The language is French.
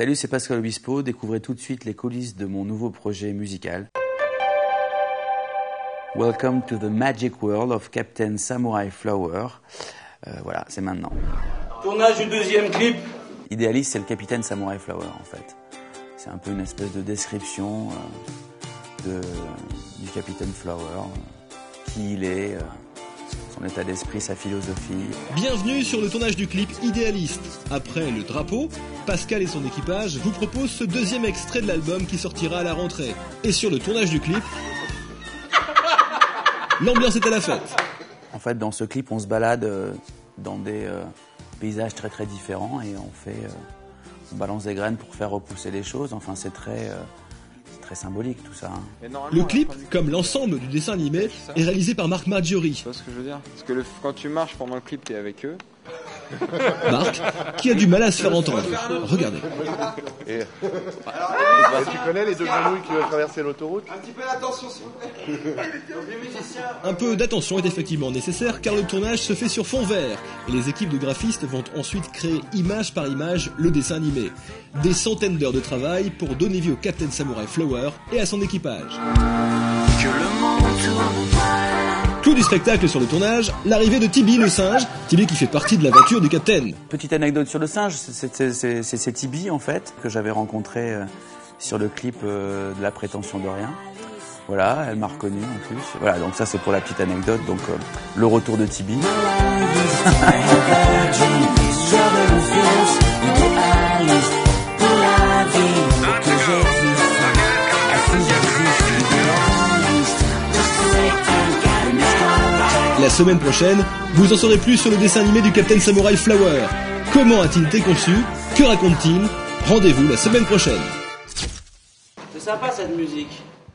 Salut, c'est Pascal Obispo. Découvrez tout de suite les coulisses de mon nouveau projet musical. Welcome to the magic world of Captain Samurai Flower. Euh, voilà, c'est maintenant. Tournage du deuxième clip. Idéaliste, c'est le capitaine Samurai Flower en fait. C'est un peu une espèce de description euh, de, du capitaine Flower, euh, qui il est, euh, son état d'esprit, sa philosophie. Bienvenue sur le tournage du clip Idéaliste. Après le drapeau, Pascal et son équipage vous proposent ce deuxième extrait de l'album qui sortira à la rentrée. Et sur le tournage du clip, l'ambiance est à la fête. En fait, dans ce clip, on se balade euh, dans des euh, paysages très très différents et on fait, euh, on balance des graines pour faire repousser les choses. Enfin, c'est très, euh, très symbolique tout ça. hein. Le clip, comme l'ensemble du dessin animé, est réalisé par Marc Maggiori. Tu vois ce que je veux dire? Parce que le- quand tu marches pendant le clip, t'es avec eux. Marc, qui a du mal à se faire entendre? Regardez. Et tu connais les deux grenouilles qui veulent traverser l'autoroute? Un peu d'attention est effectivement nécessaire car le tournage se fait sur fond vert et les équipes de graphistes vont ensuite créer image par image le dessin animé. Des centaines d'heures de travail pour donner vie au Captain Samurai Flower et à son équipage. Du spectacle sur le tournage, l'arrivée de Tibi le singe, Tibi qui fait partie de l'aventure du Captain. Petite anecdote sur le singe, c'est Tibi en fait que j'avais rencontré euh, sur le clip euh, de la prétention de rien. Voilà, elle m'a reconnu en plus. Voilà, donc ça c'est pour la petite anecdote. Donc euh, le retour de Tibi. La semaine prochaine, vous en saurez plus sur le dessin animé du Captain Samurai Flower. Comment a-t-il été conçu? Que raconte-t-il? Rendez-vous la semaine prochaine. C'est sympa cette musique.